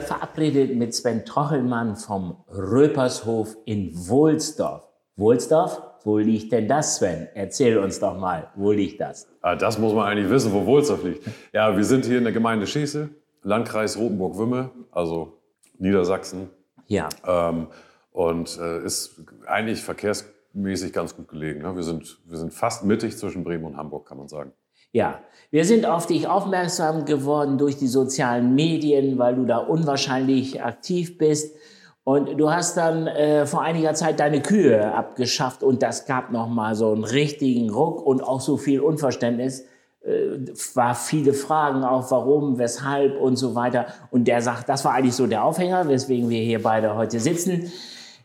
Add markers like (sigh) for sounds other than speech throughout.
verabredet mit Sven Trochelmann vom Röpershof in Wohlsdorf. Wohlsdorf? Wo liegt denn das, Sven? Erzähl uns doch mal, wo liegt das? Ah, das muss man eigentlich wissen, wo Wohlsdorf liegt. Ja, wir sind hier in der Gemeinde Schese, Landkreis Rotenburg-Wümme, also Niedersachsen. Ja. Ähm, und äh, ist eigentlich verkehrsmäßig ganz gut gelegen. Ne? Wir, sind, wir sind fast mittig zwischen Bremen und Hamburg, kann man sagen. Ja, wir sind auf dich aufmerksam geworden durch die sozialen Medien, weil du da unwahrscheinlich aktiv bist. Und du hast dann äh, vor einiger Zeit deine Kühe abgeschafft und das gab nochmal so einen richtigen Ruck und auch so viel Unverständnis. Äh, war viele Fragen auch, warum, weshalb und so weiter. Und der sagt, das war eigentlich so der Aufhänger, weswegen wir hier beide heute sitzen.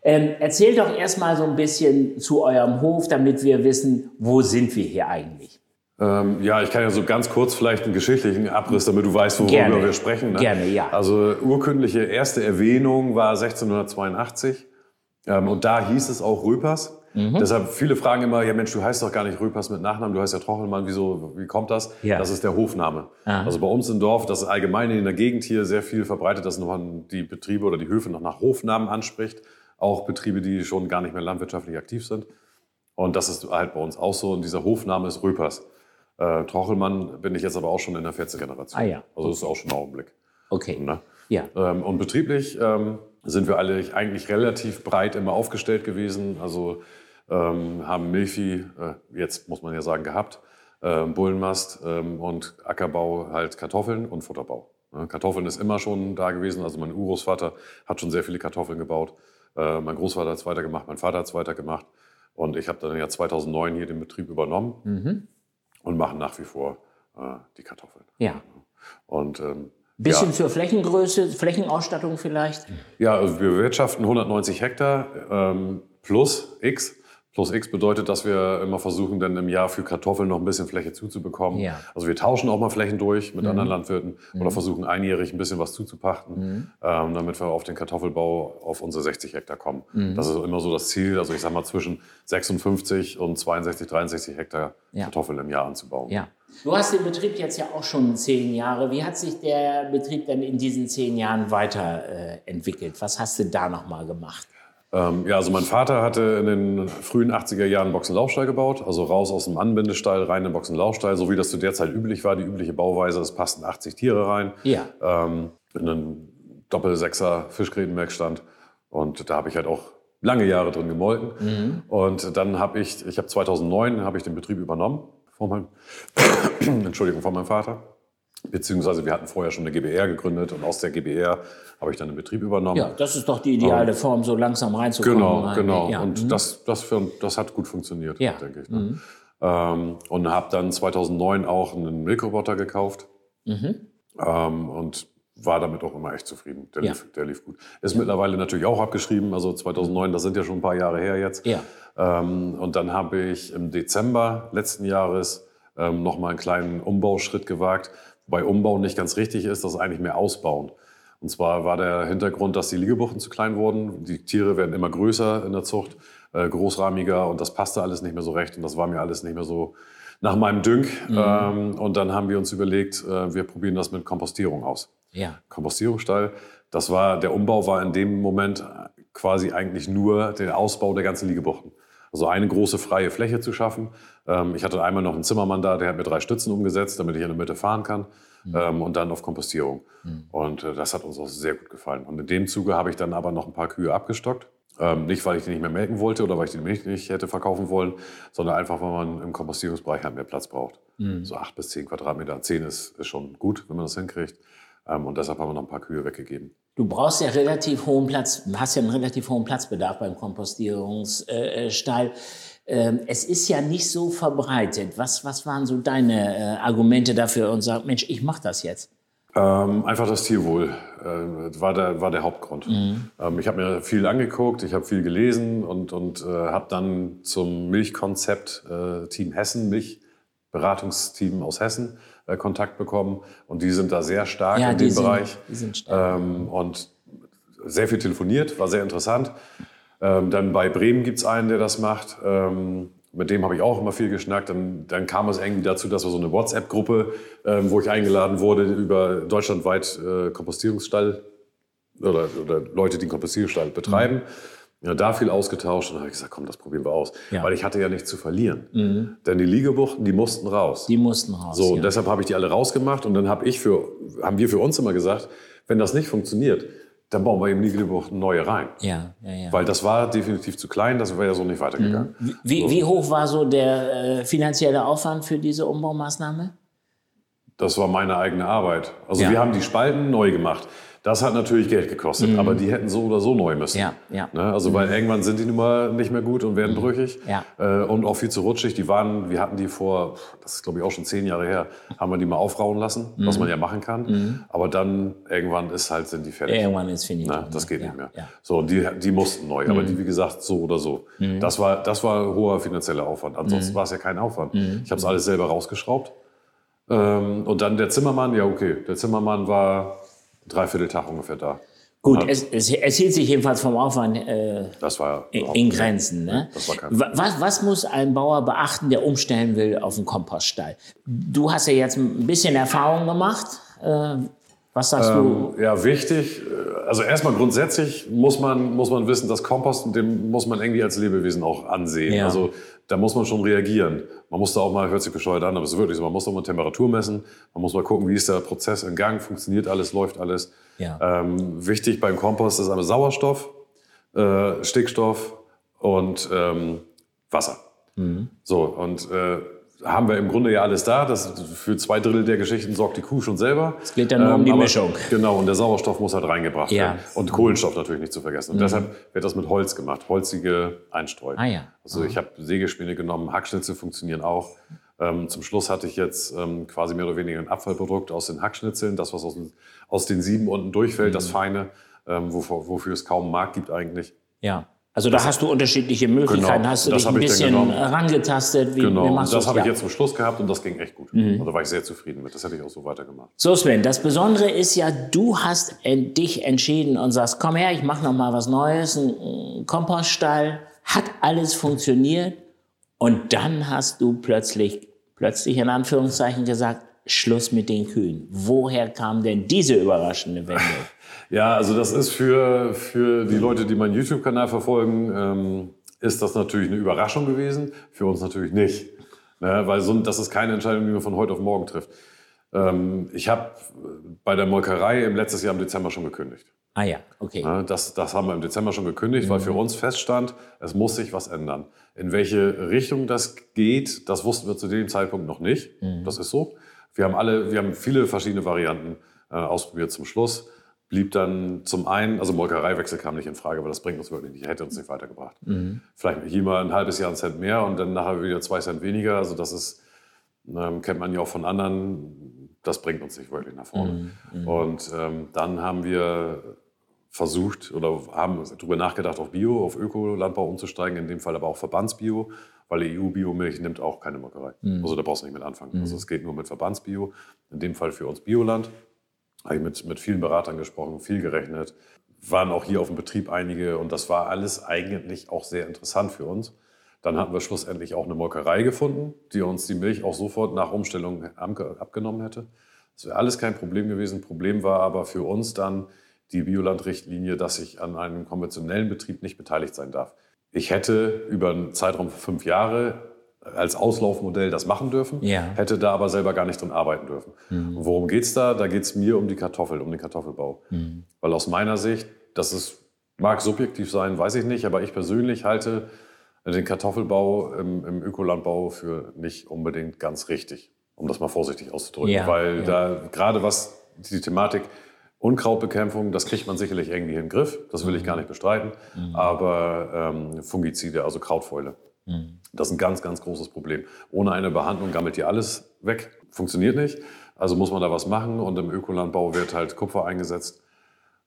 Ähm, erzähl doch erstmal so ein bisschen zu eurem Hof, damit wir wissen, wo sind wir hier eigentlich. Ähm, ja, ich kann ja so ganz kurz vielleicht einen geschichtlichen Abriss, damit du weißt, worüber Gerne. wir sprechen. Ne? Gerne, ja. Also urkündliche erste Erwähnung war 1682 ähm, und da hieß es auch Röpers. Mhm. Deshalb viele fragen immer, ja Mensch, du heißt doch gar nicht Röpers mit Nachnamen, du heißt ja Trochelmann, wieso, wie kommt das? Ja. Das ist der Hofname. Aha. Also bei uns im Dorf, das ist allgemein in der Gegend hier sehr viel verbreitet, dass man die Betriebe oder die Höfe noch nach Hofnamen anspricht. Auch Betriebe, die schon gar nicht mehr landwirtschaftlich aktiv sind. Und das ist halt bei uns auch so. Und dieser Hofname ist Röpers. Äh, Trochelmann bin ich jetzt aber auch schon in der 14. Generation. Ah ja. Also das ist auch schon ein Augenblick. Okay. Ne? Ja. Ähm, und betrieblich ähm, sind wir alle eigentlich relativ breit immer aufgestellt gewesen. Also ähm, haben Milchvieh, äh, jetzt muss man ja sagen, gehabt, äh, Bullenmast ähm, und Ackerbau halt Kartoffeln und Futterbau. Ne? Kartoffeln ist immer schon da gewesen. Also mein Urgroßvater hat schon sehr viele Kartoffeln gebaut. Äh, mein Großvater hat es weitergemacht, mein Vater hat es weitergemacht. Und ich habe dann ja 2009 hier den Betrieb übernommen. Mhm und machen nach wie vor äh, die Kartoffeln. Ja. Und ähm, Bisschen ja. zur Flächengröße, Flächenausstattung vielleicht? Ja, wir bewirtschaften 190 Hektar ähm, plus X. Plus X bedeutet, dass wir immer versuchen, dann im Jahr für Kartoffeln noch ein bisschen Fläche zuzubekommen. Ja. Also wir tauschen auch mal Flächen durch mit mhm. anderen Landwirten mhm. oder versuchen einjährig ein bisschen was zuzupachten, mhm. ähm, damit wir auf den Kartoffelbau auf unsere 60 Hektar kommen. Mhm. Das ist immer so das Ziel. Also ich sag mal zwischen 56 und 62, 63 Hektar ja. Kartoffeln im Jahr anzubauen. Ja. Du hast den Betrieb jetzt ja auch schon zehn Jahre. Wie hat sich der Betrieb denn in diesen zehn Jahren weiterentwickelt? Äh, was hast du da noch mal gemacht? Ähm, ja, also mein Vater hatte in den frühen 80er Jahren einen Boxenlaufstall gebaut, also raus aus dem Anbindestall, rein in den Boxenlaufstall, so wie das zu der Zeit üblich war, die übliche Bauweise, es passten 80 Tiere rein. Ja. Ähm, in einen Doppelsechser Fischgrätenwerkstand und da habe ich halt auch lange Jahre drin gemolken. Mhm. Und dann habe ich, ich habe 2009 habe ich den Betrieb übernommen von meinem, (coughs) Entschuldigung, von meinem Vater. Beziehungsweise wir hatten vorher schon eine GBR gegründet und aus der GBR habe ich dann den Betrieb übernommen. Ja, das ist doch die ideale um, Form, so langsam reinzukommen. Genau, genau. Ja. Und mhm. das, das, für, das hat gut funktioniert, ja. denke ich. Ne? Mhm. Ähm, und habe dann 2009 auch einen Milchroboter gekauft mhm. ähm, und war damit auch immer echt zufrieden. Der, ja. lief, der lief gut. Ist ja. mittlerweile natürlich auch abgeschrieben, also 2009, das sind ja schon ein paar Jahre her jetzt. Ja. Ähm, und dann habe ich im Dezember letzten Jahres ähm, nochmal einen kleinen Umbauschritt gewagt bei Umbau nicht ganz richtig ist, das ist eigentlich mehr Ausbauen. Und zwar war der Hintergrund, dass die Liegebuchten zu klein wurden. Die Tiere werden immer größer in der Zucht, äh, großrahmiger und das passte alles nicht mehr so recht und das war mir alles nicht mehr so nach meinem Dünk. Mhm. Ähm, und dann haben wir uns überlegt, äh, wir probieren das mit Kompostierung aus. Ja. Kompostierungsstall. Das war, der Umbau war in dem Moment quasi eigentlich nur der Ausbau der ganzen Liegebuchten. Also eine große freie Fläche zu schaffen. Ähm, ich hatte einmal noch einen Zimmermann da, der hat mir drei Stützen umgesetzt, damit ich in der Mitte fahren kann. Mhm. Ähm, und dann auf Kompostierung. Mhm. Und äh, das hat uns auch sehr gut gefallen. Und in dem Zuge habe ich dann aber noch ein paar Kühe abgestockt. Ähm, nicht, weil ich die nicht mehr melken wollte oder weil ich die Milch nicht hätte verkaufen wollen, sondern einfach, weil man im Kompostierungsbereich halt mehr Platz braucht. Mhm. So acht bis zehn Quadratmeter. Zehn ist, ist schon gut, wenn man das hinkriegt. Ähm, und deshalb haben wir noch ein paar Kühe weggegeben. Du brauchst ja relativ hohen Platz, hast ja einen relativ hohen Platzbedarf beim Kompostierungsstall. Ähm, es ist ja nicht so verbreitet. Was, was waren so deine äh, Argumente dafür und sag, Mensch, ich mache das jetzt? Ähm, einfach das Tierwohl äh, war, der, war der Hauptgrund. Mhm. Ähm, ich habe mir viel angeguckt, ich habe viel gelesen und, und äh, habe dann zum Milchkonzept äh, Team Hessen, Milchberatungsteam aus Hessen, äh, Kontakt bekommen. Und die sind da sehr stark ja, in dem sind, Bereich. Die sind stark. Ähm, und sehr viel telefoniert, war sehr interessant. Ähm, dann bei Bremen gibt es einen, der das macht. Ähm, mit dem habe ich auch immer viel geschnackt. Dann, dann kam es irgendwie dazu, dass wir so eine WhatsApp-Gruppe, ähm, wo ich eingeladen wurde, über deutschlandweit äh, Kompostierungsstall oder, oder Leute, die einen Kompostierstall betreiben. Mhm. Ja, da viel ausgetauscht und dann habe ich gesagt, komm, das probieren wir aus. Ja. Weil ich hatte ja nichts zu verlieren. Mhm. Denn die Liegebuchten, die mussten raus. Die mussten raus. So, und deshalb habe ich die alle rausgemacht und dann habe ich für, haben wir für uns immer gesagt, wenn das nicht funktioniert, dann bauen wir eben Liegebuchten neue rein. Ja, ja, ja. Weil das war definitiv zu klein, das wäre ja so nicht weitergegangen. Mhm. Wie, so. wie hoch war so der äh, finanzielle Aufwand für diese Umbaumaßnahme? Das war meine eigene Arbeit. Also ja. wir haben die Spalten neu gemacht. Das hat natürlich Geld gekostet, mhm. aber die hätten so oder so neu müssen. Ja, ja. Ne? Also, weil mhm. irgendwann sind die nun mal nicht mehr gut und werden mhm. brüchig. Ja. Äh, und auch viel zu rutschig. Die waren, wir hatten die vor, das ist glaube ich auch schon zehn Jahre her, haben wir die mal aufrauen lassen, mhm. was man ja machen kann. Mhm. Aber dann irgendwann ist halt, sind die fertig. Irgendwann ist finito. Ne? Das geht ja, nicht mehr. Ja. So, und die, die mussten neu, aber die, wie gesagt, so oder so. Das war, das war hoher finanzieller Aufwand. Ansonsten war es ja kein Aufwand. Ich habe es alles selber rausgeschraubt. Ähm, und dann der Zimmermann, ja okay, der Zimmermann war dreiviertel Tag ungefähr da. Gut, es, es, es, hielt sich jedenfalls vom Aufwand äh, das war in Grenzen. Ne? Das war was, was muss ein Bauer beachten, der umstellen will auf einen Kompoststall? Du hast ja jetzt ein bisschen Erfahrung gemacht. Äh, was sagst ähm, du? Ja, wichtig. Äh, also erstmal grundsätzlich muss man, muss man wissen, dass Kompost, den muss man irgendwie als Lebewesen auch ansehen. Ja. Also da muss man schon reagieren. Man muss da auch mal, hört sich bescheuert an, aber es ist wirklich so, man muss auch mal Temperatur messen, man muss mal gucken, wie ist der Prozess in Gang, funktioniert alles, läuft alles. Ja. Ähm, wichtig beim Kompost ist einmal Sauerstoff, äh, Stickstoff und ähm, Wasser. Mhm. So, und äh, haben wir im Grunde ja alles da. Das, für zwei Drittel der Geschichten sorgt die Kuh schon selber. Es geht dann nur ähm, um die aber, Mischung. Genau, und der Sauerstoff muss halt reingebracht ja. werden. Und Kohlenstoff natürlich nicht zu vergessen. Und mhm. deshalb wird das mit Holz gemacht, holzige Einstreu. Ah, ja. Also mhm. ich habe Sägespäne genommen, Hackschnitzel funktionieren auch. Ähm, zum Schluss hatte ich jetzt ähm, quasi mehr oder weniger ein Abfallprodukt aus den Hackschnitzeln, das, was aus den, aus den Sieben unten durchfällt, mhm. das Feine, ähm, wofür, wofür es kaum einen Markt gibt eigentlich. Ja. Also da das hast du unterschiedliche Möglichkeiten. Genau, hast du dich ein bisschen rangetastet? Wie, genau, wie das habe ich jetzt zum Schluss gehabt und das ging echt gut. Mhm. Und da war ich sehr zufrieden mit. Das hätte ich auch so weitergemacht. So Sven, das Besondere ist ja, du hast dich entschieden und sagst, komm her, ich mache noch mal was Neues, ein Kompoststall. Hat alles funktioniert und dann hast du plötzlich, plötzlich in Anführungszeichen gesagt, Schluss mit den Kühen. Woher kam denn diese überraschende Wende? Ja, also das ist für, für die Leute, die meinen YouTube-Kanal verfolgen, ähm, ist das natürlich eine Überraschung gewesen. Für uns natürlich nicht. Ne? Weil so, das ist keine Entscheidung, die man von heute auf morgen trifft. Ähm, ich habe bei der Molkerei im letzten Jahr im Dezember schon gekündigt. Ah ja, okay. Ne? Das, das haben wir im Dezember schon gekündigt, mhm. weil für uns feststand, es muss sich was ändern. In welche Richtung das geht, das wussten wir zu dem Zeitpunkt noch nicht. Mhm. Das ist so. Wir haben alle, wir haben viele verschiedene Varianten äh, ausprobiert zum Schluss blieb dann zum einen, also Molkereiwechsel kam nicht in Frage, weil das bringt uns wirklich nicht, hätte uns nicht weitergebracht. Mhm. Vielleicht hier mal ein halbes Jahr ein Cent mehr und dann nachher wieder zwei Cent weniger. Also das ist, ähm, kennt man ja auch von anderen, das bringt uns nicht wirklich nach vorne. Mhm. mhm. Und ähm, dann haben wir versucht oder haben darüber nachgedacht, auf Bio, auf Ökolandbau umzusteigen, in dem Fall aber auch Verbandsbio, weil EU-Biomilch nimmt auch keine Molkerei. Mhm. Also da brauchst du nicht mit anfangen. Mhm. Also es geht nur mit Verbandsbio, in dem Fall für uns Bioland habe ich mit, mit vielen Beratern gesprochen, viel gerechnet. Waren auch hier auf dem Betrieb einige und das war alles eigentlich auch sehr interessant für uns. Dann hatten wir schlussendlich auch eine Molkerei gefunden, die uns die Milch auch sofort nach Umstellung abgenommen hätte. Das wäre alles kein Problem gewesen. Problem war aber für uns dann die Biolandrichtlinie, dass ich an einem konventionellen Betrieb nicht beteiligt sein darf. Ich hätte über einen Zeitraum von fünf Jahre als Auslaufmodell das machen dürfen, ja. hätte da aber selber gar nicht drin arbeiten dürfen. Mhm. Und worum geht's da? Da geht's mir um die Kartoffel, um den Kartoffelbau. Mhm. Weil aus meiner Sicht, das ist, mag subjektiv sein, weiß ich nicht, aber ich persönlich halte den Kartoffelbau im, im Ökolandbau für nicht unbedingt ganz richtig, um das mal vorsichtig auszudrücken. Ja. Weil ja. da gerade was die Thematik Unkrautbekämpfung, das kriegt man sicherlich irgendwie in den Griff, das will ich mhm. gar nicht bestreiten, mhm. aber ähm, Fungizide, also Krautfäule. Mhm. Das ist ein ganz, ganz großes Problem. Ohne eine Behandlung gammelt hier alles weg. Funktioniert nicht. Also muss man da was machen. Und im Ökolandbau wird halt Kupfer eingesetzt.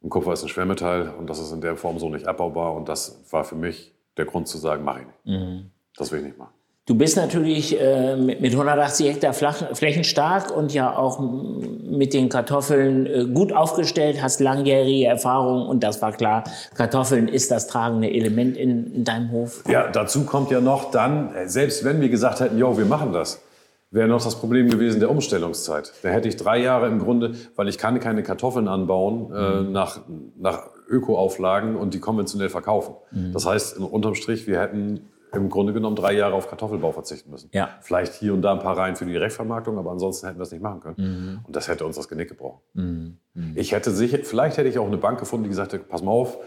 Und Kupfer ist ein Schwermetall und das ist in der Form so nicht abbaubar. Und das war für mich der Grund zu sagen, mache ich nicht. Mhm. Das will ich nicht machen. Du bist natürlich äh, mit, mit 180 Hektar Flach, Flächen stark und ja auch mit den Kartoffeln äh, gut aufgestellt, hast langjährige Erfahrung und das war klar, Kartoffeln ist das tragende Element in, in deinem Hof. Ja, dazu kommt ja noch dann, äh, selbst wenn wir gesagt hätten, jo, wir machen das, wäre noch das Problem gewesen der Umstellungszeit. Da hätte ich drei Jahre im Grunde, weil ich kann keine Kartoffeln anbauen äh, mhm. nach, nach Ökoauflagen und die konventionell verkaufen. Mhm. Das heißt, unterm Strich, wir hätten im Grunde genommen drei Jahre auf Kartoffelbau verzichten müssen. Ja. Vielleicht hier und da ein paar Reihen für die Direktvermarktung, aber ansonsten hätten wir es nicht machen können. Mhm. Und das hätte uns das Genick gebrochen. Mhm. mhm. Ich hätte sicher, vielleicht hätte ich auch eine Bank gefunden, die gesagt hätte, pass mal auf,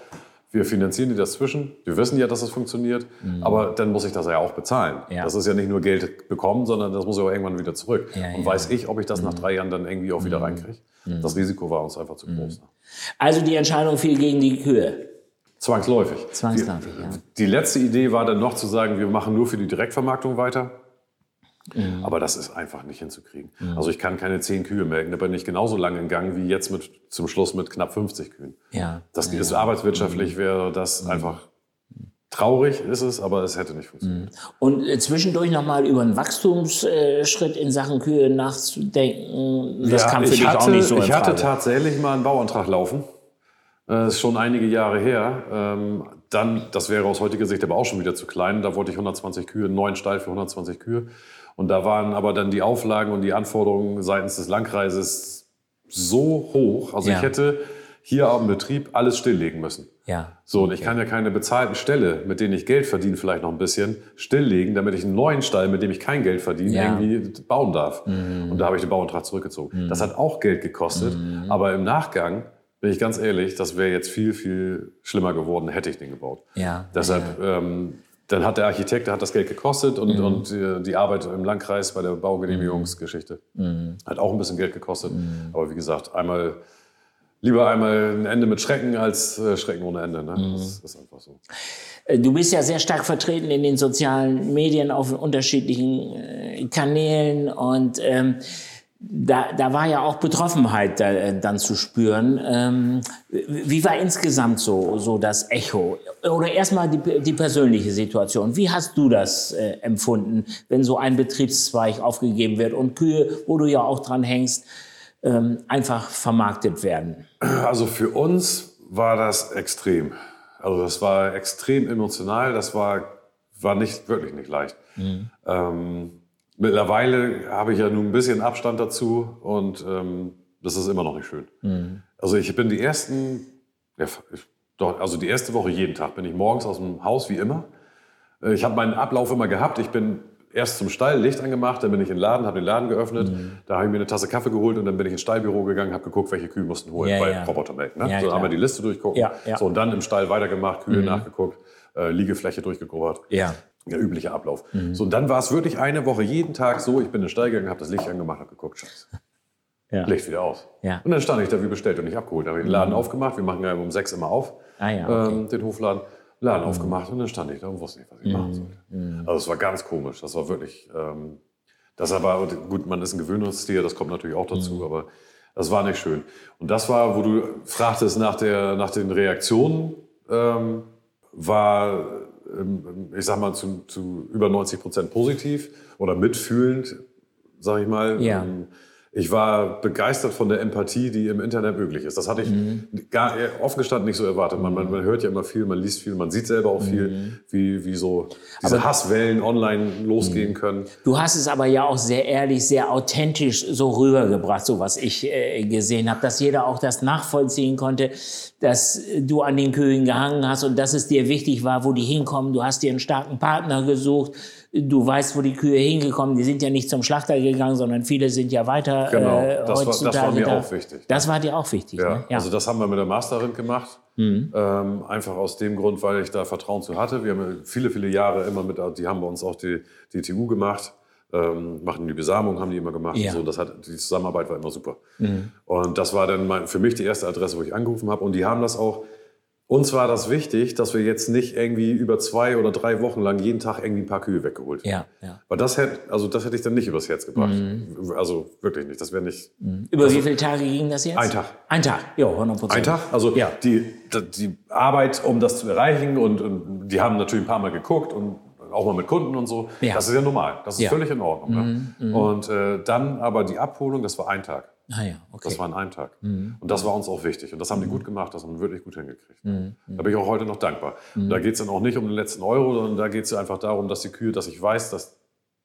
wir finanzieren dir das zwischen. Wir wissen ja, dass es das funktioniert, mhm. aber dann muss ich das ja auch bezahlen. Ja. Das ist ja nicht nur Geld bekommen, sondern das muss ja auch irgendwann wieder zurück. Ja, und weiß ich, ob ich das nach mhm. drei Jahren dann irgendwie auch wieder mhm. reinkriege. Das Risiko war uns einfach zu groß. Ne? Also die Entscheidung fiel gegen die Kühe. Zwangsläufig. Zwangsläufig, die, ja. Die letzte Idee war dann noch zu sagen, wir machen nur für die Direktvermarktung weiter. Mhm. Aber das ist einfach nicht hinzukriegen. Mhm. Also ich kann keine zehn Kühe melken, da bin ich genauso lange in Gang wie jetzt mit, zum Schluss mit knapp 50 Kühen. Ja. Das ja, ist arbeitswirtschaftlich, mhm. wäre das mhm. einfach traurig ist es, aber es hätte nicht funktioniert. Mhm. Und äh, zwischendurch nochmal über einen Wachstumsschritt in Sachen Kühe nachzudenken, das ja, kam für dich hatte, auch nicht so Ich hatte tatsächlich mal einen Bauantrag laufen. Das ist schon einige Jahre her. Ähm, dann, das wäre aus heutiger Sicht aber auch schon wieder zu klein. Da wollte ich 120 Kühe, einen neuen Stall für 120 Kühe. Und da waren aber dann die Auflagen und die Anforderungen seitens des Landkreises so hoch. Also ja. ich hätte hier am Betrieb alles stilllegen müssen. Ja. So, und ich kann ja keine bezahlten Ställe, mit denen ich Geld verdiene, vielleicht noch ein bisschen, stilllegen, damit ich einen neuen Stall, mit dem ich kein Geld verdiene, ja. irgendwie bauen darf. Mhm. Und da habe ich den Bauantrag zurückgezogen. Mhm. Das hat auch Geld gekostet, mhm. aber im Nachgang bin ich ganz ehrlich, das wäre jetzt viel, viel schlimmer geworden, hätte ich den gebaut. Ja. Deshalb ja. Ähm, dann hat der Architekt, der hat das Geld gekostet und, mhm. und die, die, Arbeit im Landkreis bei der Baugenehmigungsgeschichte mhm. hat auch ein bisschen Geld gekostet. Mhm. Aber wie gesagt, einmal lieber einmal ein Ende mit Schrecken als äh, Schrecken ohne Ende. Ne? Mhm. Das ist einfach so. Äh, du bist ja sehr stark vertreten in den sozialen Medien auf unterschiedlichen äh, Kanälen und ähm, da, da war ja auch Betroffenheit da, äh, dann zu spüren. Ähm, wie war insgesamt so, so das Echo? Oder erstmal die, die persönliche Situation. Wie hast du das äh, empfunden, wenn so ein Betriebszweig aufgegeben wird und Kühe, wo du ja auch dran hängst, ähm, einfach vermarktet werden? Also für uns war das extrem. Also das war extrem emotional. Das war, war nicht, wirklich nicht leicht. Mhm. Ähm, Mittlerweile habe ich ja nun ein bisschen Abstand dazu und ähm, das ist immer noch nicht schön. Mhm. Also ich bin die ersten, ja, doch, also die erste Woche jeden Tag bin ich morgens aus dem Haus wie immer. Äh, ich habe meinen Ablauf immer gehabt. Ich bin erst zum Stall Licht angemacht, dann bin ich in den Laden, habe den Laden geöffnet, mhm. da habe ich mir eine Tasse Kaffee geholt und dann bin ich ins Stallbüro gegangen, habe geguckt, welche Kühe mussten holen ja, bei ja. Robotermelk. Ne? Ja, so klar. haben wir die Liste durchgucken. Ja. So und dann im Stall weitergemacht, Kühe mhm. nachgeguckt, äh, Liegefläche durchgegrubbert. Ja der übliche Ablauf. Mhm. So, und dann war es wirklich eine Woche jeden Tag so, ich bin in den Stall gegangen, habe das Licht angemacht, habe geguckt, scheiße. (laughs) Ja. Licht wieder aus. Ja. Und dann stand ich da wie bestellt und nicht abgeholt. Da habe ich den Laden mhm. aufgemacht, wir machen ja um sechs immer auf, ah, ja, okay. ähm, den Hofladen. Laden mhm. aufgemacht und dann stand ich da und wusste nicht, was ich machen mhm. sollte. Mhm. Also es war ganz komisch. Das war wirklich, ähm, das aber, gut, man ist ein Gewöhnungstier, das kommt natürlich auch dazu, mhm. aber das war nicht schön. Und das war, wo du fragtest nach, der, nach den Reaktionen, ähm, war ähm, ich sag mal, zu, zu über 90 Prozent positiv oder mitfühlend, sag ich mal. Ja. Ich war begeistert von der Empathie, die im Internet möglich ist. Das hatte ich mhm. gar, offen gestanden nicht so erwartet. Man, man, man, hört ja immer viel, man liest viel, man sieht selber auch viel, mhm. wie, wie so diese aber, Hasswellen online losgehen mhm. können. Du hast es aber ja auch sehr ehrlich, sehr authentisch so rübergebracht, so was ich äh, gesehen habe, dass jeder auch das nachvollziehen konnte, dass du an den Kühen gehangen hast und dass es dir wichtig war, wo die hinkommen. Du hast dir einen starken Partner gesucht Du weißt, wo die Kühe hingekommen, die sind ja nicht zum Schlachter gegangen, sondern viele sind ja weiter. Genau, äh, das, war, das war mir da. auch wichtig. Das war dir auch wichtig. Ja. Ne? ja. Also das haben wir mit der Masterin gemacht. Mhm. Ähm, einfach aus dem Grund, weil ich da Vertrauen zu hatte. Wir haben viele, viele Jahre immer mit, die haben bei uns auch die, die TU gemacht. Ähm, machen die Besamung, haben die immer gemacht. Ja. So, das hat, die Zusammenarbeit war immer super. Mhm. Und das war dann mein, für mich die erste Adresse, wo ich angerufen habe. Und die haben das auch uns war das wichtig, dass wir jetzt nicht irgendwie über zwei oder drei Wochen lang jeden Tag irgendwie ein paar Kühe weggeholt haben. Ja, ja. Weil das hätte, also das hätte ich dann nicht übers Herz gebracht. Mhm. Also wirklich nicht. Das wäre nicht. Mhm. Über also, wie viele Tage ging das jetzt? Ein Tag. Ein Tag, ja, 100 Prozent. Ein Tag. Also ja. die, die Arbeit, um das zu erreichen und, und, die haben natürlich ein paar Mal geguckt und auch mal mit Kunden und so. Ja. Das ist ja normal. Das ist ja. völlig in Ordnung. Ne? Mhm. mhm. Und äh, dann aber die Abholung, das war ein Tag. Ah ja, okay. Das war in einem Tag. Mhm. Und das war uns auch wichtig. Und das haben die mhm. gut gemacht, das haben wir wirklich gut hingekriegt. Mhm. Da bin ich auch heute noch dankbar. Mhm. Da geht es dann auch nicht um den letzten Euro, sondern da geht es einfach darum, dass die Kühe, dass ich weiß, dass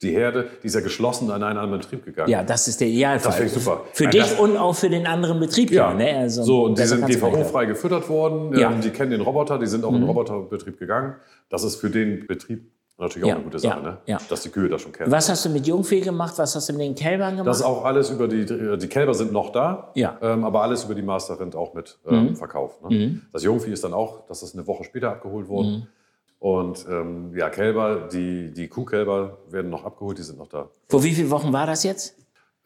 die Herde, die ist ja geschlossen an einen anderen Betrieb gegangen. Ja, das ist der Idealfall. Das finde ich super. Für Nein, dich und auch für den anderen Betrieb. Ja, ne? Also, so, und die sind GVO-frei gefüttert worden. Ja. Mhm. Ähm, die kennen den Roboter, die sind auch in den Roboterbetrieb gegangen. Das ist für den Betrieb natürlich auch Ja, eine gute Sache, ja, ne? ja. dass die Kühe das schon kennen. Was hast du mit Jungvieh gemacht? Was hast du mit den Kälbern gemacht? Das ist auch alles über die, die Kälber sind noch da, Ja. ähm, aber alles über die Masterrind auch mit ähm, verkauft. Ne? Das Jungvieh ist dann auch, das ist eine Woche später abgeholt worden. Und ähm, ja, Kälber, die, die Kuhkälber werden noch abgeholt, die sind noch da. Vor wie vielen Wochen war das jetzt?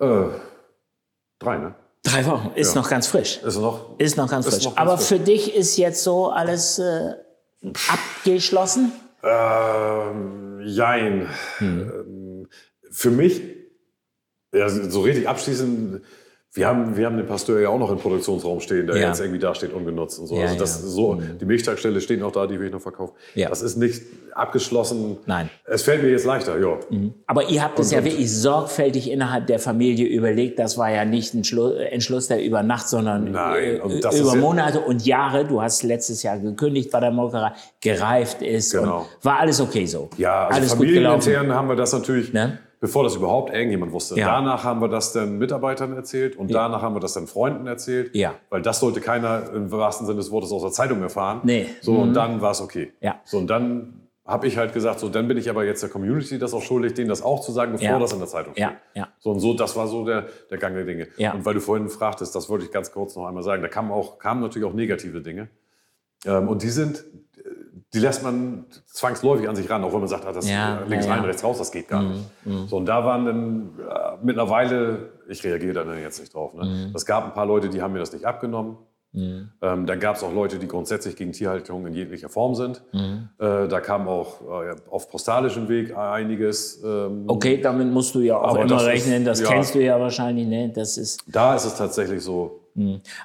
Äh, drei, ne? Drei Wochen. Ist noch ganz frisch. Ist noch, Ist noch ganz Ist frisch. noch ganz Aber frisch. für dich ist jetzt so alles äh, abgeschlossen? Ähm, jein. Hm. Ähm, für mich, ja, so richtig abschließend, wir haben, wir haben den Pasteur ja auch noch im Produktionsraum stehen, der Ja. jetzt irgendwie da steht, ungenutzt und so. Ja, also das ja. So, die Milchtankstelle stehen auch da, die will ich noch verkaufen. Ja. Das ist nicht abgeschlossen. Nein. Es fällt mir jetzt leichter, ja. Aber ihr habt es ja wirklich sorgfältig innerhalb der Familie überlegt. Das war ja nicht ein Schlu Entschluss, der über Nacht, sondern Nein, äh, das über Monate und Jahre. Du hast letztes Jahr gekündigt bei der Molkerei, gereift ist. Genau. Und war alles okay so. Ja, also alles gut gelaufen. familienintern haben wir das natürlich, Ne? Bevor das überhaupt irgendjemand wusste. Ja. Danach haben wir das dann Mitarbeitern erzählt und danach haben wir das dann Freunden erzählt. Ja. Weil das sollte keiner im wahrsten Sinne des Wortes aus der Zeitung erfahren. Nee. So, und dann war es okay. Ja. So, und dann habe ich halt gesagt, so, dann bin ich aber jetzt der Community das auch schuldig, denen das auch zu sagen, bevor Ja. das in der Zeitung steht. Ja, ja. So und so, das war so der, der Gang der Dinge. Ja. Und weil du vorhin fragtest, das wollte ich ganz kurz noch einmal sagen, da kamen auch, kamen natürlich auch negative Dinge. Ähm, und die sind, die lässt man zwangsläufig an sich ran, auch wenn man sagt, ah, das Ja, links ja, rein, ja. rechts raus, das geht gar nicht. So, und da waren dann äh, mittlerweile, ich reagiere da jetzt nicht drauf, ne? es gab ein paar Leute, die haben mir das nicht abgenommen. Ähm, dann gab es auch Leute, die grundsätzlich gegen Tierhaltung in jeglicher Form sind. Äh, da kam auch äh, auf postalischem Weg einiges. Ähm, Okay, damit musst du ja auch immer das ist- rechnen. Das ja. kennst du ja wahrscheinlich. Ne? Das ist Da ist es tatsächlich so,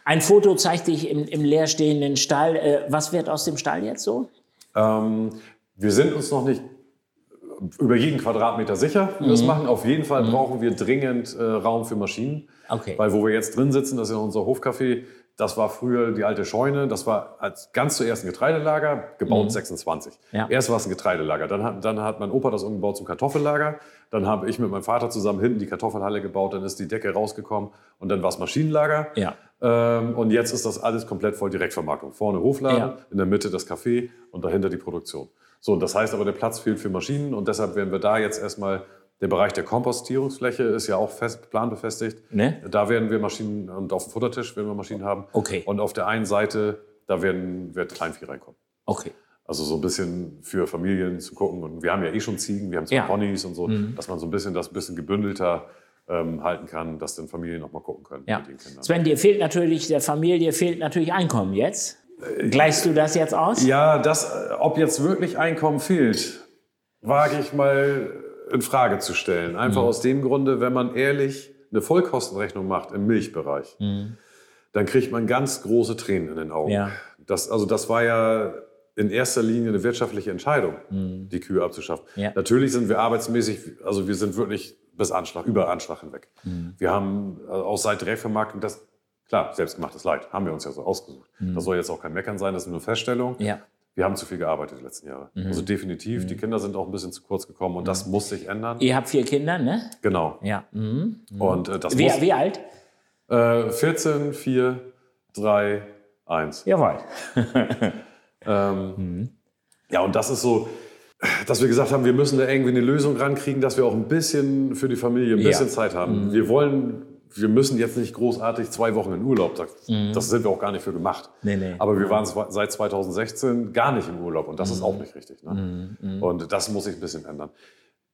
ein Foto zeigt dich im, im leerstehenden Stall. Äh, was wird aus dem Stall jetzt so? Ähm, wir sind uns noch nicht über jeden Quadratmeter sicher, wie wir das machen. Auf jeden Fall brauchen wir dringend äh, Raum für Maschinen. Okay. Weil wo wir jetzt drin sitzen, das ist ja unser Hofcafé, das war früher die alte Scheune. Das war als ganz zuerst ein Getreidelager, gebaut 26. Ja. Erst war es ein Getreidelager. Dann hat, dann hat mein Opa das umgebaut zum Kartoffellager. Dann habe ich mit meinem Vater zusammen hinten die Kartoffelhalle gebaut. Dann ist die Decke rausgekommen und dann war es Maschinenlager. Ja. Ähm, und jetzt ist das alles komplett voll Direktvermarktung. Vorne Hofladen, Ja. in der Mitte das Café und dahinter die Produktion. So, und das heißt aber, der Platz fehlt für Maschinen und deshalb werden wir da jetzt erstmal, der Bereich der Kompostierungsfläche ist ja auch fest, planbefestigt. Ne? Da werden wir Maschinen und auf dem Futtertisch werden wir Maschinen haben. Okay. Und auf der einen Seite, da werden, wird Kleinvieh reinkommen. Okay. Also so ein bisschen für Familien zu gucken. Und wir haben ja eh schon Ziegen, wir haben zwei Ja. Mhm. Ponys und so, dass man so ein bisschen das ein bisschen gebündelter ähm, halten kann, dass dann Familien noch mal gucken können Ja. mit den Kindern. Sven, dir fehlt natürlich, der Familie fehlt natürlich Einkommen jetzt. Gleichst du das jetzt aus? Ja, das, äh, ob jetzt wirklich Einkommen fehlt, wage ich mal in Frage zu stellen. Einfach Mhm. aus dem Grunde, wenn man ehrlich eine Vollkostenrechnung macht im Milchbereich, dann kriegt man ganz große Tränen in den Augen. Mhm. Ja. Das, also das war ja in erster Linie eine wirtschaftliche Entscheidung, die Kühe abzuschaffen. Mhm. Ja. Natürlich sind wir arbeitsmäßig, also wir sind wirklich bis Anschlag, über Anschlag hinweg. Mhm. Wir haben äh, aus Seite Direktvermarktung das, klar, selbstgemachtes Leid, haben wir uns ja so ausgesucht. Das soll jetzt auch kein Meckern sein, das ist nur Feststellung. Mhm. Ja. Wir haben zu viel gearbeitet die letzten Jahre. Mhm. Also definitiv, die Kinder sind auch ein bisschen zu kurz gekommen und das muss sich ändern. Ihr habt vier Kinder, ne? Genau. Ja. Mhm. Und äh, das Wie, muss wie alt? äh, 14, 4, 3, 1. Jawohl. (laughs) Ähm, Ja, und das ist so, dass wir gesagt haben, wir müssen da irgendwie eine Lösung rankriegen, dass wir auch ein bisschen für die Familie ein Ja. bisschen Zeit haben. Wir wollen, wir müssen jetzt nicht großartig zwei Wochen in Urlaub. Das, das sind wir auch gar nicht für gemacht. Nee, nee. Aber wir waren zwe- seit 2016 gar nicht im Urlaub und das ist auch nicht richtig. Ne? Und das muss sich ein bisschen ändern.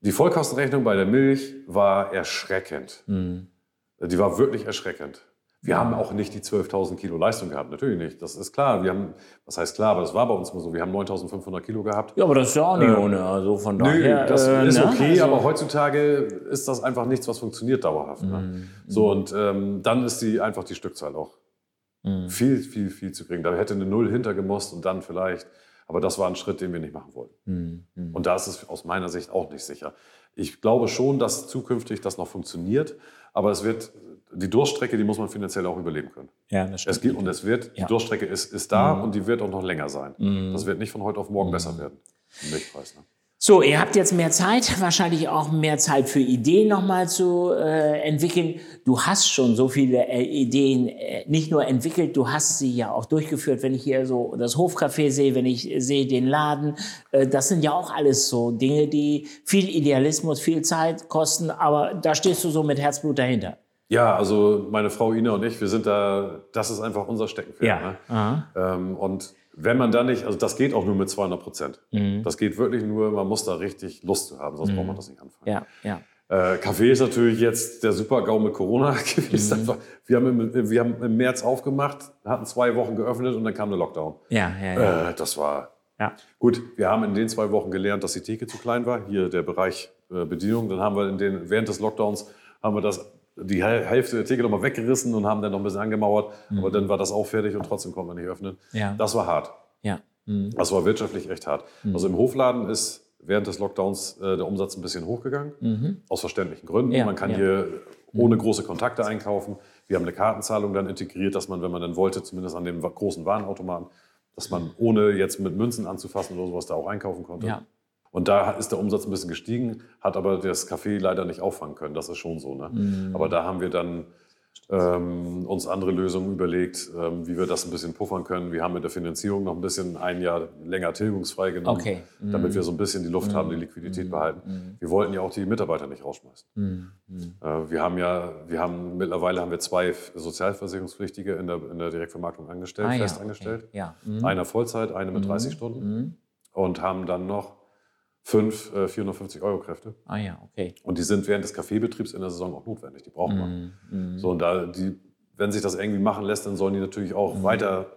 Die Vollkostenrechnung bei der Milch war erschreckend. Die war wirklich erschreckend. Wir haben auch nicht die 12.000 Kilo Leistung gehabt, natürlich nicht. Das ist klar. Wir haben, was heißt klar, aber das war bei uns immer so. Wir haben 9.500 Kilo gehabt. Ja, aber das ist ja auch nicht ohne. Also von Nö, daher. das äh, ist ne? okay, Also- aber heutzutage ist das einfach nichts, was funktioniert dauerhaft. Ne? Mhm. So, und ähm, dann ist die einfach die Stückzahl auch Mhm. viel, viel, viel zu gering. Da hätte eine Null hintergemusst und dann vielleicht. Aber das war ein Schritt, den wir nicht machen wollten. Mhm. Und da ist es aus meiner Sicht auch nicht sicher. Ich glaube schon, dass zukünftig das noch funktioniert, aber es wird, die Durststrecke, die muss man finanziell auch überleben können. Ja, das stimmt. Es gibt, und es wird, Ja. Mhm. die Durststrecke ist, ist da und die wird auch noch länger sein. Das wird nicht von heute auf morgen besser werden, Milchpreis. Ne? So, ihr habt jetzt mehr Zeit, wahrscheinlich auch mehr Zeit für Ideen nochmal zu äh, entwickeln. Du hast schon so viele äh, Ideen äh, nicht nur entwickelt, du hast sie ja auch durchgeführt. Wenn ich hier so das Hofcafé sehe, wenn ich sehe den Laden, äh, das sind ja auch alles so Dinge, die viel Idealismus, viel Zeit kosten, aber da stehst du so mit Herzblut dahinter. Ja, also meine Frau Ina und ich, wir sind da, das ist einfach unser Steckenpferd. Ja. Ne? Ähm, und wenn man da nicht, also das geht auch nur mit 200 Prozent. Mhm. Das geht wirklich nur, man muss da richtig Lust zu haben, sonst braucht man das nicht anfangen. Ja, ja. Äh, Kaffee ist natürlich jetzt der Super-GAU mit Corona (laughs) gewesen. Einfach, wir, haben im, wir haben im März aufgemacht, hatten zwei Wochen geöffnet und dann kam der Lockdown. Ja, ja, ja. Äh, das war ja. gut. Wir haben in den zwei Wochen gelernt, dass die Theke zu klein war. Hier der Bereich äh, Bedienung. Dann haben wir in den, während des Lockdowns haben wir das die Häl- Hälfte der Theke nochmal weggerissen und haben dann noch ein bisschen angemauert. Aber dann war das auch fertig und trotzdem konnte man nicht öffnen. Ja. Das war hart. ja. Mhm. Das war wirtschaftlich echt hart. Also im Hofladen ist während des Lockdowns äh, der Umsatz ein bisschen hochgegangen. Aus verständlichen Gründen. Mhm. Ja, man kann hier ohne große Kontakte einkaufen. Wir haben eine Kartenzahlung dann integriert, dass man, wenn man dann wollte, zumindest an dem großen Warenautomaten, dass man ohne jetzt mit Münzen anzufassen oder sowas da auch einkaufen konnte. Ja. Und da ist der Umsatz ein bisschen gestiegen, hat aber das Café leider nicht auffangen können. Das ist schon so. Ne? Mhm. Aber da haben wir dann ähm, uns andere Lösungen überlegt, ähm, wie wir das ein bisschen puffern können. Wir haben mit der Finanzierung noch ein bisschen ein Jahr länger tilgungsfrei genommen, Okay. Mhm. damit wir so ein bisschen die Luft haben, die Liquidität behalten. Wir wollten ja auch die Mitarbeiter nicht rausschmeißen. Mhm. Äh, wir haben ja, wir haben mittlerweile haben wir zwei Sozialversicherungspflichtige in der, in der Direktvermarktung angestellt, Ah, ja, fest okay. angestellt. Ja. Mhm. Einer Vollzeit, eine mit 30 Stunden und haben dann noch fünf äh, 450 Euro Kräfte. Ah ja, okay. Und die sind während des Kaffeebetriebs in der Saison auch notwendig. Die brauchen Mhm. wir. So, und da die, wenn sich das irgendwie machen lässt, dann sollen die natürlich auch weiter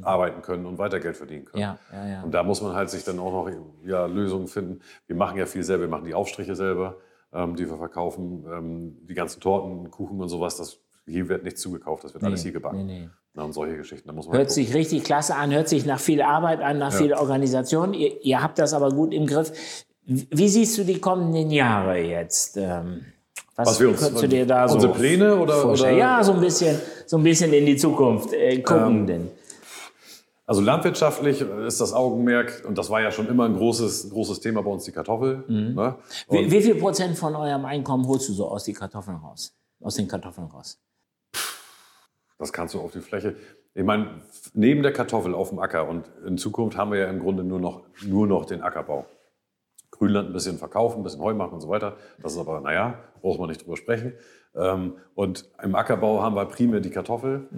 arbeiten können und weiter Geld verdienen können. Ja, ja, ja. Und da muss man halt sich dann auch noch ja, Lösungen finden. Wir machen ja viel selber. Wir machen die Aufstriche selber, ähm, die wir verkaufen. Ähm, die ganzen Torten, Kuchen und sowas. Das, hier wird nichts zugekauft. Das wird alles hier gebacken. Nee, nee. Na, und solche Geschichten. Hört sich richtig klasse an, hört sich nach viel Arbeit an, nach viel Organisation. Ihr, ihr habt das aber gut im Griff. Wie siehst du die kommenden Jahre jetzt? Ähm, was, Was wir uns- könntest du dir da so unsere Pläne oder- oder- Ja, so ein bisschen, so ein bisschen in die Zukunft äh, gucken. denn. Also landwirtschaftlich ist das Augenmerk, und das war ja schon immer ein großes, großes Thema bei uns, die Kartoffel. Ne? Wie, wie viel Prozent von eurem Einkommen holst du so aus die Kartoffeln raus? Aus den Kartoffeln raus? Das kannst du auf die Fläche. Ich meine, neben der Kartoffel auf dem Acker und in Zukunft haben wir ja im Grunde nur noch, nur noch den Ackerbau. Grünland ein bisschen verkaufen, ein bisschen Heu machen und so weiter. Das ist aber, naja, braucht man nicht drüber sprechen. Ähm, und im Ackerbau haben wir primär die Kartoffel.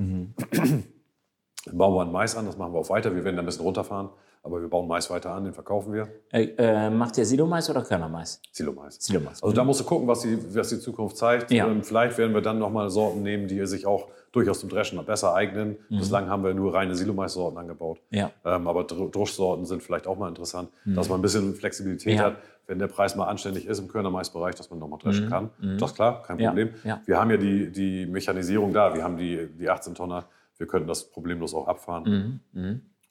Dann bauen wir einen Mais an, das machen wir auch weiter. Wir werden da ein bisschen runterfahren, aber wir bauen Mais weiter an, den verkaufen wir. Äh, äh, macht ihr Silomais oder Körnermais? Silomais. Silomais. Also da musst du gucken, was die, was die Zukunft zeigt. Ja. Ähm, Vielleicht werden wir dann nochmal Sorten nehmen, die sich auch durchaus zum Dreschen besser eignen. Bislang haben wir nur reine Silomais-Sorten angebaut. Ja. Ähm, aber Dr- Druschsorten sind vielleicht auch mal interessant, dass man ein bisschen Flexibilität Ja. hat, wenn der Preis mal anständig ist im Körnermaisbereich, dass man nochmal dreschen kann. Das ist klar, kein. Problem. Wir haben ja die, die Mechanisierung da, wir haben die, die 18 Tonner, wir könnten das problemlos auch abfahren.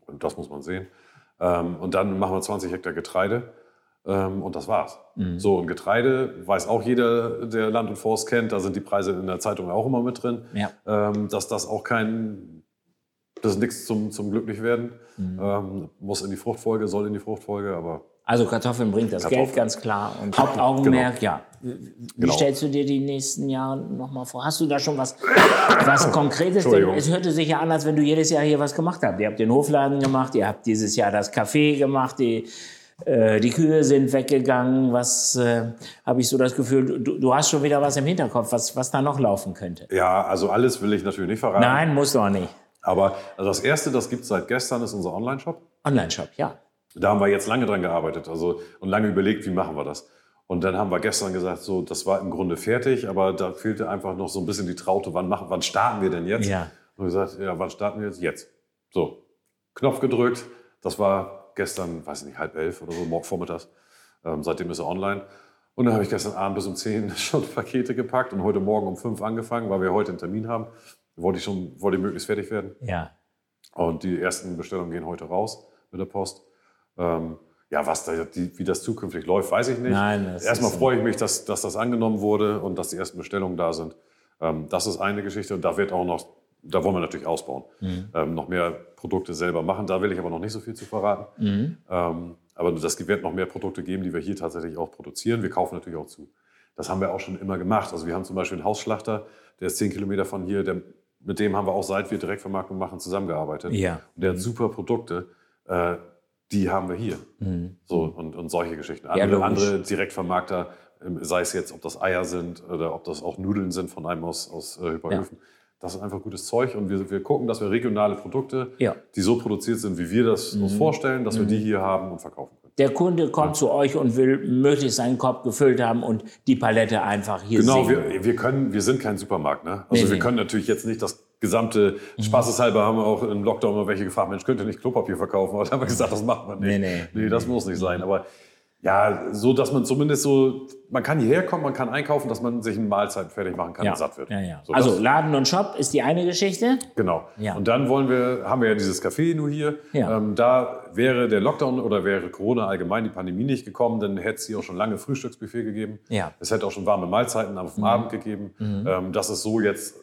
Und das muss man sehen. Ähm, und dann machen wir 20 Hektar Getreide. Ähm, und das war's. So, und Getreide weiß auch jeder, der Land und Forst kennt, da sind die Preise in der Zeitung auch immer mit drin, Ja. ähm, dass das auch kein, das ist nichts zum, zum Glücklichwerden. Ähm, muss in die Fruchtfolge, soll in die Fruchtfolge, aber Also Kartoffeln bringt das Kartoffeln. Geld, ganz klar. Und Hauptaugenmerk, ja. Wie Genau. stellst du dir die nächsten Jahre nochmal vor? Hast du da schon was, was (coughs) Konkretes? Denn es hörte sich ja an, als wenn du jedes Jahr hier was gemacht habt. Ihr habt den Hofladen gemacht, ihr habt dieses Jahr das Café gemacht, die, äh, die Kühe sind weggegangen. Was äh, habe ich so das Gefühl, du, du hast schon wieder was im Hinterkopf, was, was da noch laufen könnte. ja, also alles will ich natürlich nicht verraten. Nein, muss doch nicht. Aber also das Erste, das gibt es seit gestern, ist unser Online-Shop. Online-Shop, ja. Da haben wir jetzt lange dran gearbeitet also, und lange überlegt, wie machen wir das. Und dann haben wir gestern gesagt, so, das war im Grunde fertig, aber da fehlte einfach noch so ein bisschen die Traute, wann, machen, wann starten wir denn jetzt? Ja. Und wir gesagt, ja, wann starten wir jetzt? Jetzt. So, Knopf gedrückt, das war gestern, weiß ich nicht, halb elf oder so, morgen vormittags. Ähm, seitdem ist er online. Und dann habe ich gestern Abend bis um 10 (laughs) schon Pakete gepackt und heute Morgen um 5 angefangen, weil wir heute einen Termin haben. Wollte ich schon, wollte ich möglichst fertig werden. Ja. Und die ersten Bestellungen gehen heute raus mit der Post. Ähm, ja, was da, die, wie das zukünftig läuft, weiß ich nicht. Nein, das Erstmal freue ich mich, dass, dass das angenommen wurde und dass die ersten Bestellungen da sind. Ähm, das ist eine Geschichte und da wird auch noch, da wollen wir natürlich ausbauen. Mhm. Ähm, noch mehr Produkte selber machen. Da will ich aber noch nicht so viel zu verraten. Mhm. Ähm, Aber das wird noch mehr Produkte geben, die wir hier tatsächlich auch produzieren. Wir kaufen natürlich auch zu. Das haben wir auch schon immer gemacht. Also wir haben zum Beispiel einen Hausschlachter, der ist zehn Kilometer von hier. Der, mit dem haben wir auch seit wir Direktvermarktung machen zusammengearbeitet. Ja. Und der hat super Produkte. Äh, die haben wir hier. Mhm. So, und, und solche Geschichten. Ja, Andere, logisch. andere Direktvermarkter, ähm, sei es jetzt, ob das Eier sind oder ob das auch Nudeln sind von einem aus, aus äh, Hyperhöfen. Das ist einfach gutes Zeug und wir, wir gucken, dass wir regionale Produkte, Ja. Mhm. die so produziert sind, wie wir das uns vorstellen, dass wir die hier haben und verkaufen können. Der Kunde kommt zu euch und will möglichst seinen Korb gefüllt haben und die Palette einfach hier Genau, sehen. wir, wir können, wir sind kein Supermarkt, ne? Also Nee, wir nee. können natürlich jetzt nicht das gesamte, spaßeshalber haben wir auch im Lockdown mal welche gefragt, Mensch, könnt ihr nicht Klopapier verkaufen? (laughs) Aber da haben wir gesagt, das machen wir nicht. Nee, nee. Nee, das muss nicht sein. Aber ja, so, dass man zumindest so, man kann hierher kommen, man kann einkaufen, dass man sich eine Mahlzeit fertig machen kann ja. und satt wird. Ja, ja. So, also Laden und Shop ist die eine Geschichte. Genau. Ja. Und dann wollen wir, haben wir ja dieses Café nur hier. Ja. Ähm, da wäre der Lockdown oder wäre Corona allgemein die Pandemie nicht gekommen, dann hätte es hier auch schon lange Frühstücksbuffet gegeben. Ja. Mhm. Es hätte auch schon warme Mahlzeiten auf dem Abend gegeben. Ähm, das ist so jetzt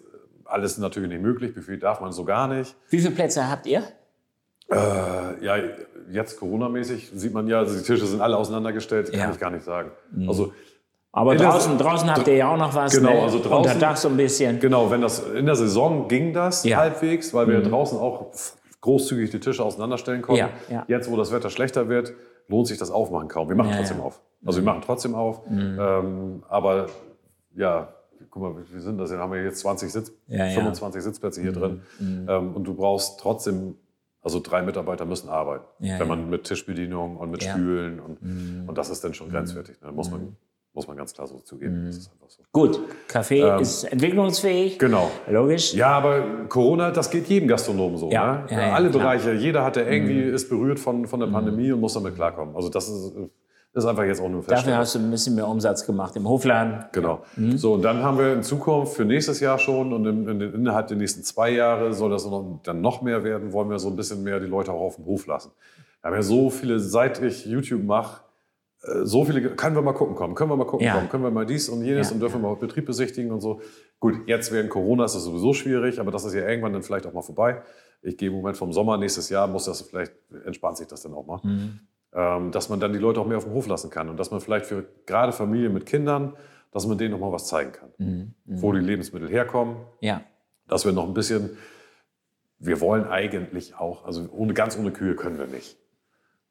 alles natürlich nicht möglich. Buffet darf man so gar nicht. Wie viele Plätze habt ihr? Äh, ja, jetzt Corona-mäßig sieht man ja, also die Tische sind alle auseinandergestellt, kann Ja. ich gar nicht sagen. Also Aber draußen, draußen habt ihr ja auch noch was. Genau, ne? also draußen- Unter Dach so ein bisschen. Genau, wenn das in der Saison ging das Ja. Mhm. halbwegs, weil wir draußen auch großzügig die Tische auseinanderstellen konnten. Ja, ja. Jetzt, wo das Wetter schlechter wird, lohnt sich das Aufmachen kaum. Wir machen trotzdem auf. Also wir machen trotzdem auf. Ähm, aber ja, guck mal, wie sind das? Haben wir jetzt 20 Sitz, Ja, ja. 25 Sitzplätze hier drin. Ähm, und du brauchst trotzdem, also drei Mitarbeiter müssen arbeiten. Ja, wenn man mit Tischbedienung und mit Ja. Stühlen und, und das ist dann schon grenzwertig. Ne? Muss, man, muss man ganz klar so zugeben. Einfach so. Gut, Kaffee ist entwicklungsfähig. Ähm, Genau. Logisch. Ja, aber Corona, das geht jedem Gastronomen so. Ja, ne? Alle. Mhm. Bereiche, jeder hat der irgendwie ist berührt von, von der Pandemie und muss damit klarkommen. Also das ist, ist einfach jetzt auch nur Dafür feststellen. hast du ein bisschen mehr Umsatz gemacht im Hofladen. Genau. Mhm. So, und dann haben wir in Zukunft für nächstes Jahr schon und in, in, innerhalb der nächsten zwei Jahre soll das noch, dann noch mehr werden, wollen wir so ein bisschen mehr die Leute auch auf dem Hof lassen. Wir haben ja so viele, seit ich YouTube mache, äh, so viele, können wir mal gucken kommen, können wir mal gucken Ja. kommen, können wir mal dies und jenes Ja, und dürfen wir mal Betrieb besichtigen und so. Gut, jetzt während Corona ist das sowieso schwierig, aber das ist ja irgendwann dann vielleicht auch mal vorbei. Ich gehe im Moment vom Sommer, nächstes Jahr muss das vielleicht, entspannt sich das dann auch mal. Mhm. Ähm, dass man dann die Leute auch mehr auf dem Hof lassen kann und dass man vielleicht für gerade Familien mit Kindern, dass man denen noch mal was zeigen kann, Mhm. wo die Lebensmittel herkommen, Ja. dass wir noch ein bisschen, wir wollen eigentlich auch, also ohne, ganz ohne Kühe können wir nicht.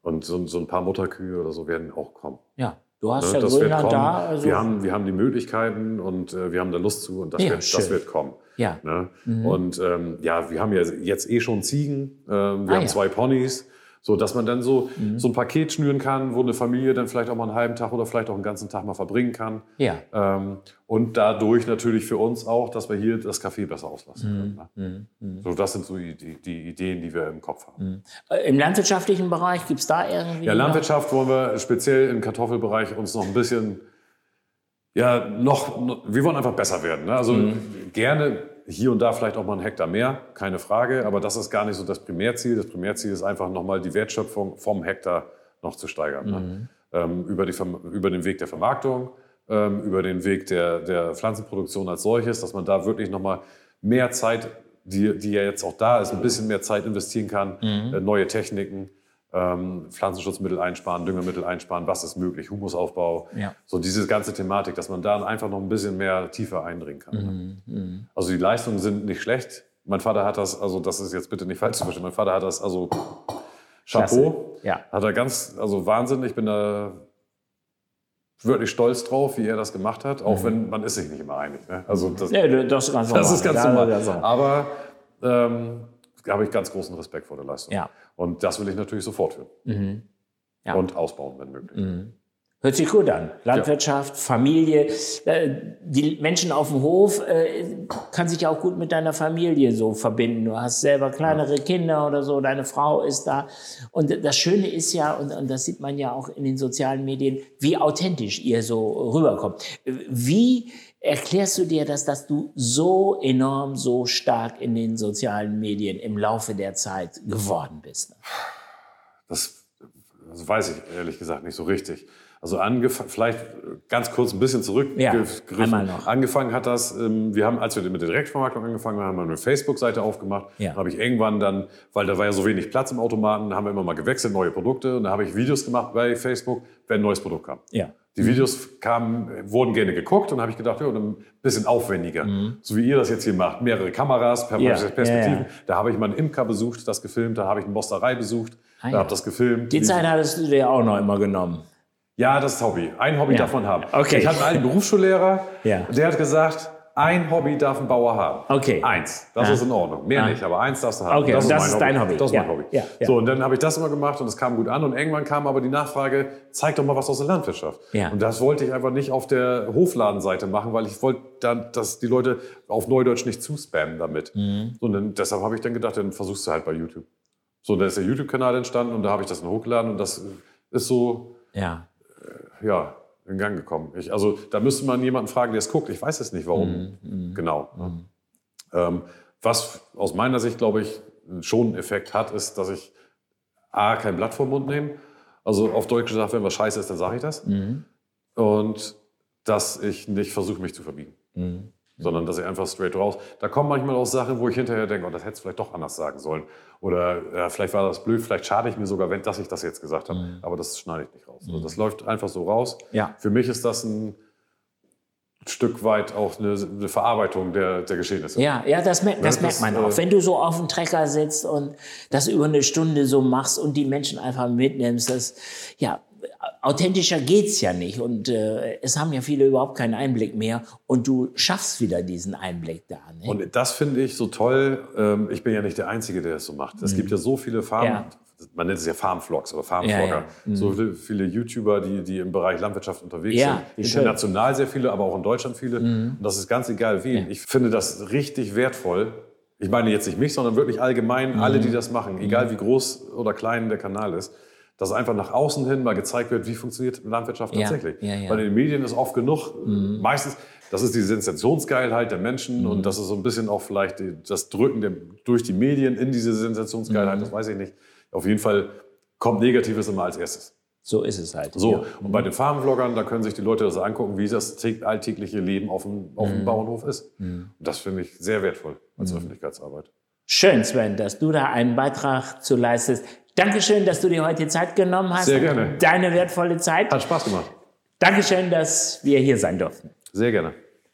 Und so, so ein paar Mutterkühe oder so werden auch kommen. Ja. Du hast Ne, ja das Grönland da. Also, wir, haben, wir haben die Möglichkeiten und äh, wir haben da Lust zu und das, Ja, wird, schön. das wird kommen. ja. Ne? Und ähm, ja, wir haben ja jetzt eh schon Ziegen, ähm, wir Ah, haben ja. Mhm. zwei Ponys, so dass man dann so, so ein Paket schnüren kann, wo eine Familie dann vielleicht auch mal einen halben Tag oder vielleicht auch einen ganzen Tag mal verbringen kann. Ja. Ähm, und dadurch natürlich für uns auch, dass wir hier das Café besser Mhm. auslassen können. Ne? So, das sind so die, die, Ideen, die wir im Kopf haben. Äh, Im landwirtschaftlichen Bereich gibt es da irgendwie. Ja, Landwirtschaft wollen wir speziell im Kartoffelbereich uns noch ein bisschen, ja, noch, wir wollen einfach besser werden. Ne? Also gerne hier und da vielleicht auch mal einen Hektar mehr, keine Frage, aber das ist gar nicht so das Primärziel. Das Primärziel ist einfach nochmal die Wertschöpfung vom Hektar noch zu steigern. Ne? Ähm, über, die, über den Weg der Vermarktung, ähm, über den Weg der, der Pflanzenproduktion als solches, dass man da wirklich nochmal mehr Zeit, die, die ja jetzt auch da ist, ein bisschen mehr Zeit investieren kann, äh, neue Techniken, ähm, Pflanzenschutzmittel einsparen, Düngemittel einsparen, was ist möglich, Humusaufbau, Ja. so diese ganze Thematik, dass man da einfach noch ein bisschen mehr tiefer eindringen kann. ne? Also die Leistungen sind nicht schlecht. Mein Vater hat das, also das ist jetzt bitte nicht falsch zu verstehen, mein Vater hat das, also Chapeau, Ja. hat er ganz, also Wahnsinn, ich bin da wirklich stolz drauf, wie er das gemacht hat, auch wenn man ist sich nicht immer einig. Ne? Also das, Ja, das ist ganz normal. (laughs) das ist ganz normal. Aber ähm, da habe ich ganz großen Respekt vor der Leistung. Ja. Und das will ich natürlich so fortführen. Ja. Und ausbauen, wenn möglich. Hört sich gut an. Landwirtschaft, Familie. Äh, Die Menschen auf dem Hof äh, kann sich auch gut mit deiner Familie so verbinden. Du hast selber kleinere Kinder oder so, deine Frau ist da. Und das Schöne ist ja, und, und das sieht man ja auch in den sozialen Medien, wie authentisch ihr so rüberkommt. Wie erklärst du dir das, dass du so enorm, so stark in den sozialen Medien im Laufe der Zeit geworden bist? Das, Das weiß ich ehrlich gesagt nicht so richtig. Also vielleicht ganz kurz ein bisschen zurückgegriffen. Ja, einmal noch. Angefangen hat das, ähm, wir haben, als wir mit der Direktvermarktung angefangen haben, haben wir eine Facebook-Seite aufgemacht. Ja. Da habe ich irgendwann dann, weil da war ja so wenig Platz im Automaten, haben wir immer mal gewechselt, neue Produkte. Und da habe ich Videos gemacht bei Facebook, wenn ein neues Produkt kam. Ja. Die Videos kamen, wurden gerne geguckt und habe ich gedacht, ja, ein bisschen aufwendiger. Mhm. So wie ihr das jetzt hier macht. Mehrere Kameras, Ja, Perspektiven. ja. Da habe ich mal einen Imker besucht, das gefilmt. Da habe ich eine Mosterei besucht, Ah, da habe das gefilmt. Die Zeit hattest du dir auch noch immer genommen. Ja, das ist Hobby. Ein Hobby Ja. darf man haben. Okay. Ich hatte einen Berufsschullehrer, Ja. der hat gesagt, ein Hobby darf ein Bauer haben. Okay. Eins. Das Ah. ist in Ordnung. Mehr Ah. nicht, aber eins darfst du haben. Okay, das mein ist dein Hobby. Das ist Ja, mein Hobby. ja, ja. So, und dann habe ich das immer gemacht und es kam gut an. Und irgendwann kam aber die Nachfrage, zeig doch mal was aus der Landwirtschaft. Ja. Und das wollte ich einfach nicht auf der Hofladenseite machen, weil ich wollte dann, dass die Leute auf Neudeutsch nicht zuspammen damit. Mhm. Und dann, deshalb habe ich dann gedacht, dann versuchst du halt bei YouTube. So, da ist der YouTube-Kanal entstanden und da habe ich das dann hochgeladen und das ist so, Ja. Ja, in Gang gekommen. Ich, also da müsste man jemanden fragen, der es guckt. Ich weiß es nicht, warum. Genau. Ähm, was aus meiner Sicht, glaube ich, schon einen Effekt hat, ist, dass ich A, kein Blatt vom Mund nehme. Also auf Deutsch gesagt, wenn was scheiße ist, dann sage ich das. Und dass ich nicht versuche, mich zu verbiegen. Sondern dass ich einfach straight raus. Da kommen manchmal auch Sachen, wo ich hinterher denke, oh, das hätte du vielleicht doch anders sagen sollen. Oder ja, vielleicht war das blöd, vielleicht schade ich mir sogar, wenn dass ich das jetzt gesagt habe. Aber das schneide ich nicht raus. Also das läuft einfach so raus. Ja. Für mich ist das ein Stück weit auch eine, eine Verarbeitung der, der Geschehnisse. Ja, ja, das, mer das Ja, merkt das, man auch. äh, Wenn du so auf dem Trecker sitzt und das über eine Stunde so machst und die Menschen einfach mitnimmst, das, ja, authentischer geht's ja nicht. Und äh, es haben ja viele überhaupt keinen Einblick mehr. Und du schaffst wieder diesen Einblick da. Ne? Und das finde ich so toll. Ähm, ich bin ja nicht der Einzige, der das so macht. Es gibt ja so viele Mhm. Ja. Man nennt es ja Farmvlogs oder Farmvlogger. Ja, ja. So viele, viele YouTuber, die, die im Bereich Landwirtschaft unterwegs Ja, sind. schön. Mhm. International sehr viele, aber auch in Deutschland viele. Und das ist ganz egal wen. Ich finde das richtig wertvoll. Ich meine jetzt nicht mich, sondern wirklich allgemein Mhm. alle, die das machen, egal wie groß oder klein der Kanal ist. Dass einfach nach außen hin mal gezeigt wird, wie funktioniert Landwirtschaft tatsächlich. Weil in den Medien ist oft genug, meistens, das ist die Sensationsgeilheit der Menschen Mhm. und das ist so ein bisschen auch vielleicht das Drücken der, durch die Medien in diese Mhm. Sensationsgeilheit, das weiß ich nicht. Auf jeden Fall kommt Negatives immer als erstes. so ist es halt. So, Ja. und bei den Farmvloggern, da können sich die Leute das angucken, wie das tä- alltägliche Leben auf dem, auf Mhm. dem Bauernhof ist. Und das finde ich sehr wertvoll als Mhm. Öffentlichkeitsarbeit. Schön, Sven, dass du da einen Beitrag zu leistest. Dankeschön, dass du dir heute Zeit genommen hast. Sehr gerne. Deine wertvolle Zeit. Hat Spaß gemacht. Dankeschön, dass wir hier sein durften. Sehr gerne.